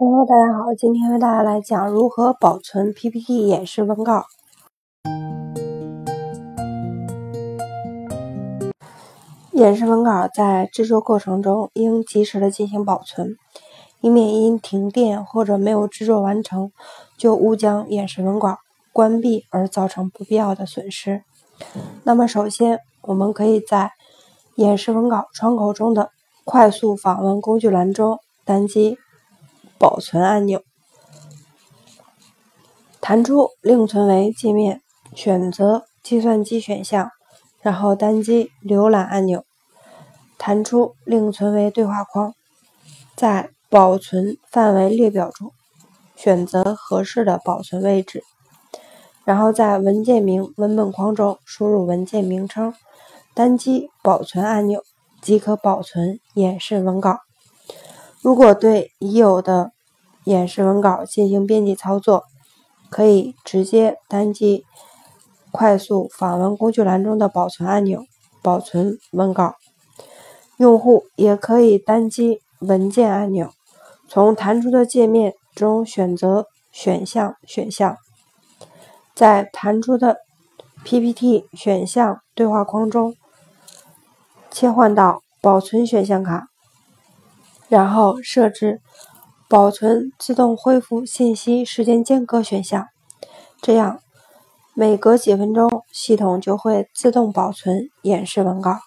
Hello，大家好，今天为大家来讲如何保存 PPT 演示文稿。演示文稿在制作过程中应及时的进行保存，以免因停电或者没有制作完成就误将演示文稿关闭而造成不必要的损失。那么，首先我们可以在演示文稿窗口中的快速访问工具栏中单击。保存按钮，弹出另存为界面，选择计算机选项，然后单击浏览按钮，弹出另存为对话框，在保存范围列表中选择合适的保存位置，然后在文件名文本框中输入文件名称，单击保存按钮即可保存演示文稿。如果对已有的演示文稿进行编辑操作，可以直接单击快速访问工具栏中的保存按钮，保存文稿。用户也可以单击文件按钮，从弹出的界面中选择选项选项，在弹出的 PPT 选项对话框中切换到保存选项卡。然后设置保存自动恢复信息时间间隔选项，这样每隔几分钟系统就会自动保存演示文稿。